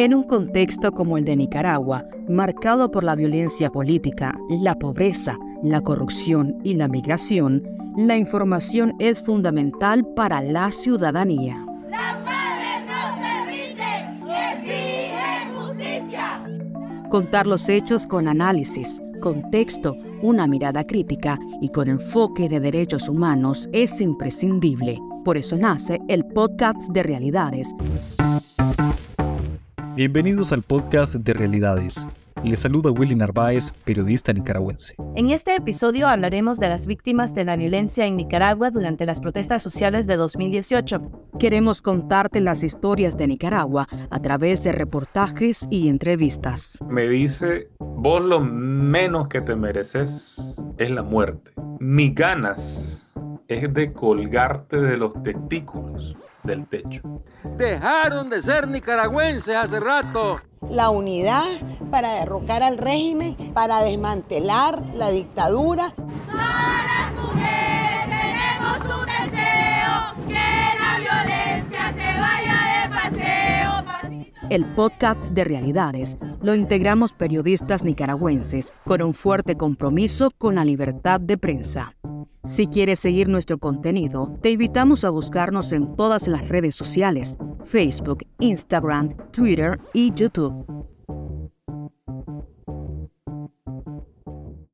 En un contexto como el de Nicaragua, marcado por la violencia política, la pobreza, la corrupción y la migración, la información es fundamental para la ciudadanía. Las madres no se rinden exigen justicia. Contar los hechos con análisis, contexto, una mirada crítica y con enfoque de derechos humanos es imprescindible. Por eso nace el podcast de realidades. Bienvenidos al podcast de realidades. Les saluda Willy Narváez, periodista nicaragüense. En este episodio hablaremos de las víctimas de la violencia en Nicaragua durante las protestas sociales de 2018. Queremos contarte las historias de Nicaragua a través de reportajes y entrevistas. Me dice, vos lo menos que te mereces es la muerte. Mis ganas es de colgarte de los testículos del techo. Dejaron de ser nicaragüenses hace rato. La unidad para derrocar al régimen, para desmantelar la dictadura. Todas las mujeres tenemos un deseo, que la violencia se vaya de paseo. El podcast de realidades lo integramos periodistas nicaragüenses con un fuerte compromiso con la libertad de prensa. Si quieres seguir nuestro contenido, te invitamos a buscarnos en todas las redes sociales, Facebook, Instagram, Twitter y YouTube.